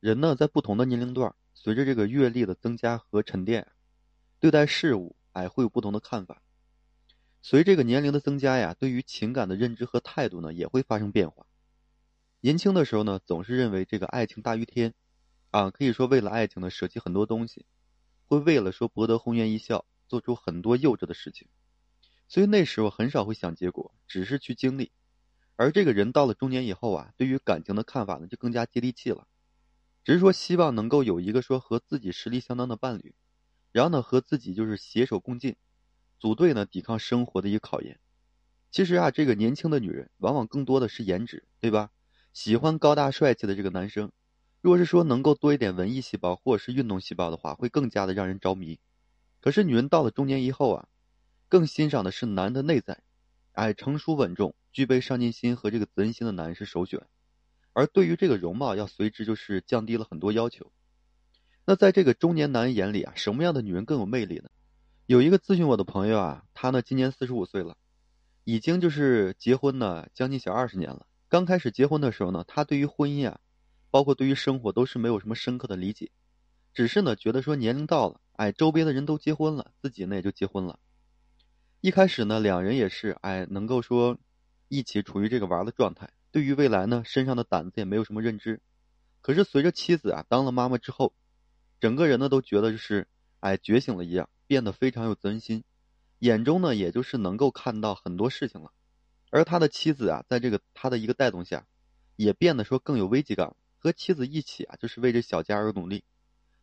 人呢，在不同的年龄段，随着这个阅历的增加和沉淀，对待事物，哎，会有不同的看法。随这个年龄的增加呀，对于情感的认知和态度呢，也会发生变化。年轻的时候呢，总是认为这个爱情大于天，啊，可以说为了爱情呢，舍弃很多东西，会为了说博得红颜一笑，做出很多幼稚的事情。所以那时候很少会想结果，只是去经历。而这个人到了中年以后啊，对于感情的看法呢，就更加接地气了。只是说希望能够有一个说和自己实力相当的伴侣，然后呢和自己就是携手共进，组队呢抵抗生活的一个考验。其实啊，这个年轻的女人往往更多的是颜值，对吧？喜欢高大帅气的这个男生，如果是说能够多一点文艺细胞或者是运动细胞的话，会更加的让人着迷。可是女人到了中年以后啊，更欣赏的是男的内在，哎，成熟稳重、具备上进心和这个责任心的男人是首选。而对于这个容貌，要随之就是降低了很多要求。那在这个中年男人眼里啊，什么样的女人更有魅力呢？有一个咨询我的朋友啊，他呢今年四十五岁了，已经就是结婚呢将近小二十年了。刚开始结婚的时候呢，他对于婚姻啊，包括对于生活都是没有什么深刻的理解，只是呢觉得说年龄到了，哎，周边的人都结婚了，自己呢也就结婚了。一开始呢，两人也是哎能够说一起处于这个玩的状态。对于未来呢，身上的胆子也没有什么认知。可是随着妻子啊当了妈妈之后，整个人呢都觉得就是哎觉醒了一样，变得非常有责任心，眼中呢也就是能够看到很多事情了。而他的妻子啊，在这个他的一个带动下，也变得说更有危机感，和妻子一起啊就是为这小家而努力。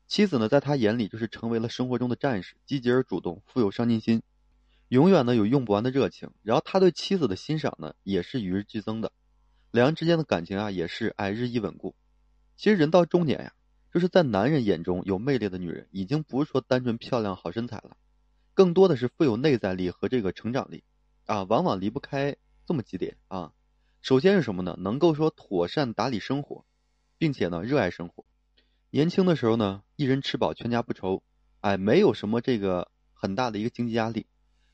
妻子呢在他眼里就是成为了生活中的战士，积极而主动，富有上进心，永远呢有用不完的热情。然后他对妻子的欣赏呢也是与日俱增的。两人之间的感情啊，也是哎日益稳固。其实人到中年呀，就是在男人眼中有魅力的女人，已经不是说单纯漂亮好身材了，更多的是富有内在力和这个成长力，啊，往往离不开这么几点啊。首先是什么呢？能够说妥善打理生活，并且呢热爱生活。年轻的时候呢，一人吃饱全家不愁，哎，没有什么这个很大的一个经济压力，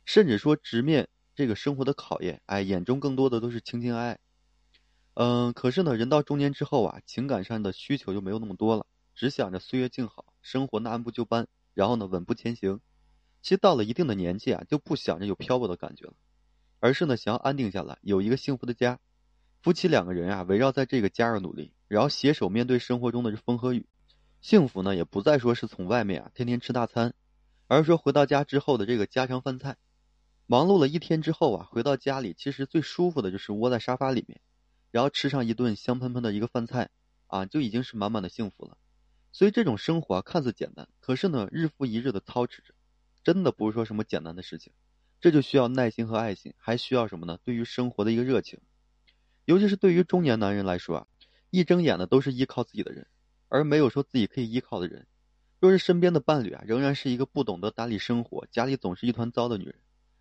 甚至说直面这个生活的考验，哎，眼中更多的都是情情爱爱。嗯，可是呢，人到中年之后啊，情感上的需求就没有那么多了，只想着岁月静好，生活呢按部就班，然后呢稳步前行。其实到了一定的年纪啊，就不想着有漂泊的感觉了，而是呢想要安定下来，有一个幸福的家。夫妻两个人啊，围绕在这个家而努力，然后携手面对生活中的风和雨。幸福呢，也不再说是从外面啊天天吃大餐，而是说回到家之后的这个家常饭菜。忙碌了一天之后啊，回到家里，其实最舒服的就是窝在沙发里面。然后吃上一顿香喷喷的一个饭菜，啊，就已经是满满的幸福了。所以这种生活啊，看似简单，可是呢，日复一日的操持着，真的不是说什么简单的事情。这就需要耐心和爱心，还需要什么呢？对于生活的一个热情。尤其是对于中年男人来说啊，一睁眼的都是依靠自己的人，而没有说自己可以依靠的人。若是身边的伴侣啊，仍然是一个不懂得打理生活、家里总是一团糟的女人，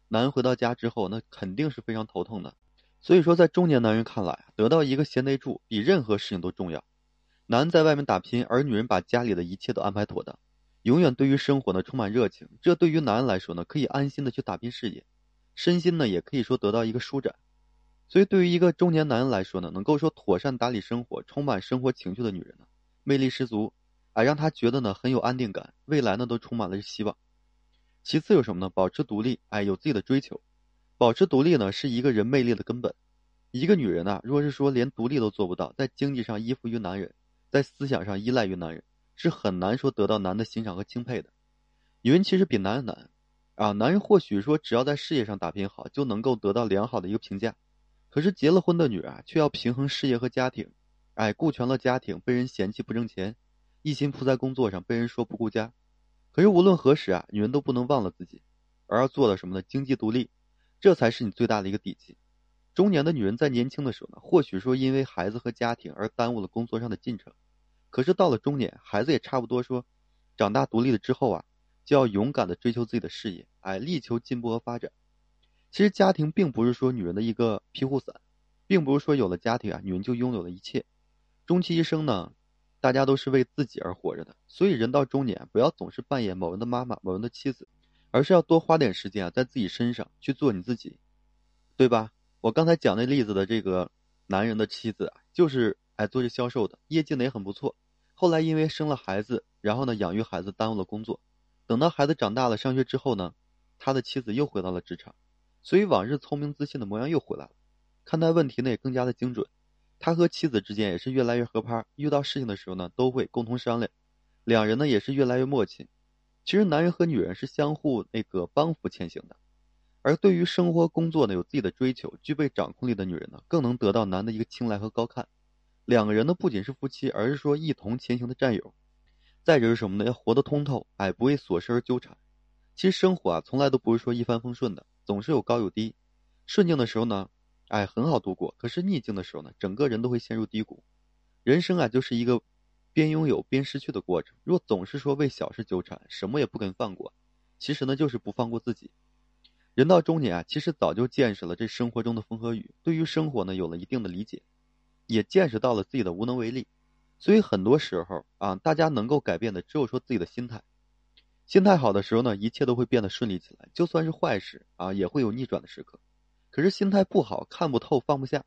男人回到家之后，那肯定是非常头疼的。所以说，在中年男人看来啊，得到一个贤内助比任何事情都重要。男在外面打拼，而女人把家里的一切都安排妥当，永远对于生活呢充满热情。这对于男人来说呢，可以安心的去打拼事业，身心呢也可以说得到一个舒展。所以，对于一个中年男人来说呢，能够说妥善打理生活、充满生活情趣的女人呢，魅力十足，啊，让他觉得呢很有安定感，未来呢都充满了希望。其次有什么呢？保持独立，哎，有自己的追求。保持独立呢，是一个人魅力的根本。一个女人呢，若是说连独立都做不到，在经济上依附于男人，在思想上依赖于男人，是很难说得到男的欣赏和钦佩的。女人其实比男人难啊，男人或许说只要在事业上打拼好，就能够得到良好的一个评价。可是结了婚的女人啊，却要平衡事业和家庭，哎，顾全了家庭，被人嫌弃不挣钱；一心扑在工作上，被人说不顾家。可是无论何时啊，女人都不能忘了自己，而要做到什么呢？经济独立。这才是你最大的一个底气。中年的女人在年轻的时候呢，或许说因为孩子和家庭而耽误了工作上的进程，可是到了中年，孩子也差不多说，长大独立了之后啊，就要勇敢的追求自己的事业，哎，力求进步和发展。其实家庭并不是说女人的一个庇护伞，并不是说有了家庭啊，女人就拥有了一切。终其一生呢，大家都是为自己而活着的。所以人到中年，不要总是扮演某人的妈妈、某人的妻子。而是要多花点时间啊，在自己身上去做你自己，对吧？我刚才讲那例子的这个男人的妻子啊，就是哎做这销售的，业绩呢也很不错。后来因为生了孩子，然后呢养育孩子耽误了工作，等到孩子长大了上学之后呢，他的妻子又回到了职场，所以往日聪明自信的模样又回来了，看待问题呢也更加的精准。他和妻子之间也是越来越合拍，遇到事情的时候呢都会共同商量，两人呢也是越来越默契。其实男人和女人是相互那个帮扶前行的，而对于生活工作呢有自己的追求、具备掌控力的女人呢，更能得到男的一个青睐和高看。两个人呢不仅是夫妻，而是说一同前行的战友。再者是什么呢？要活得通透，哎，不为琐事而纠缠。其实生活啊，从来都不是说一帆风顺的，总是有高有低。顺境的时候呢。哎，很好度过。可是逆境的时候呢，整个人都会陷入低谷。人生啊，就是一个边拥有边失去的过程。若总是说为小事纠缠，什么也不肯放过，其实呢，就是不放过自己。人到中年啊，其实早就见识了这生活中的风和雨，对于生活呢，有了一定的理解，也见识到了自己的无能为力。所以很多时候啊，大家能够改变的，只有说自己的心态。心态好的时候呢，一切都会变得顺利起来。就算是坏事啊，也会有逆转的时刻。可是心态不好，看不透，放不下，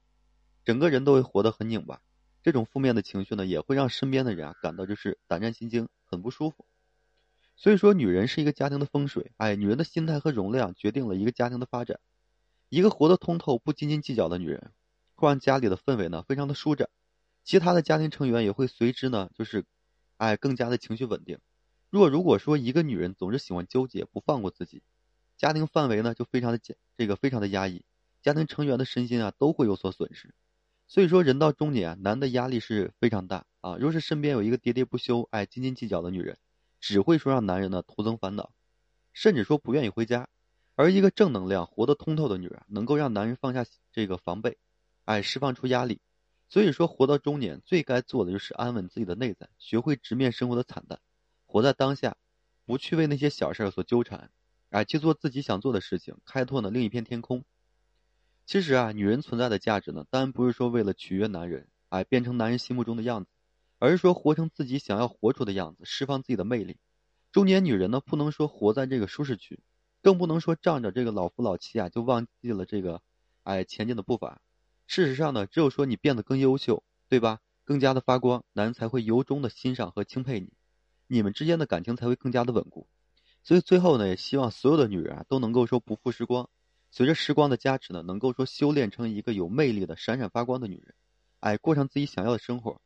整个人都会活得很拧巴。这种负面的情绪呢，也会让身边的人啊感到就是胆战心惊，很不舒服。所以说，女人是一个家庭的风水。哎，女人的心态和容量决定了一个家庭的发展。一个活得通透、不斤斤计较的女人，会让家里的氛围呢非常的舒展，其他的家庭成员也会随之呢就是，哎，更加的情绪稳定。若如果说一个女人总是喜欢纠结，不放过自己，家庭范围呢就非常的简，这个非常的压抑。家庭成员的身心啊都会有所损失，所以说人到中年，男的压力是非常大啊。若是身边有一个喋喋不休、哎斤斤计较的女人，只会说让男人呢徒增烦恼，甚至说不愿意回家。而一个正能量、活得通透的女人，能够让男人放下这个防备，哎释放出压力。所以说，活到中年最该做的就是安稳自己的内在，学会直面生活的惨淡，活在当下，不去为那些小事儿所纠缠，哎去做自己想做的事情，开拓呢另一片天空。其实啊，女人存在的价值呢，当然不是说为了取悦男人，哎，变成男人心目中的样子，而是说活成自己想要活出的样子，释放自己的魅力。中年女人呢，不能说活在这个舒适区，更不能说仗着这个老夫老妻啊，就忘记了这个，哎，前进的步伐。事实上呢，只有说你变得更优秀，对吧？更加的发光，男人才会由衷的欣赏和钦佩你，你们之间的感情才会更加的稳固。所以最后呢，也希望所有的女人啊，都能够说不负时光。随着时光的加持呢，能够说修炼成一个有魅力的、闪闪发光的女人，哎，过上自己想要的生活。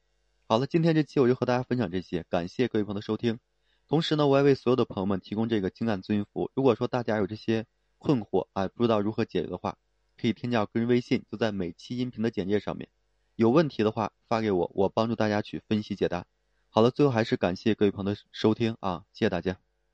好了，今天这期我就和大家分享这些，感谢各位朋友的收听。同时呢，我也为所有的朋友们提供这个情感咨询服务。如果说大家有这些困惑，哎，不知道如何解决的话，可以添加我个人微信，就在每期音频的简介上面。有问题的话发给我，我帮助大家去分析解答。好了，最后还是感谢各位朋友的收听啊，谢谢大家。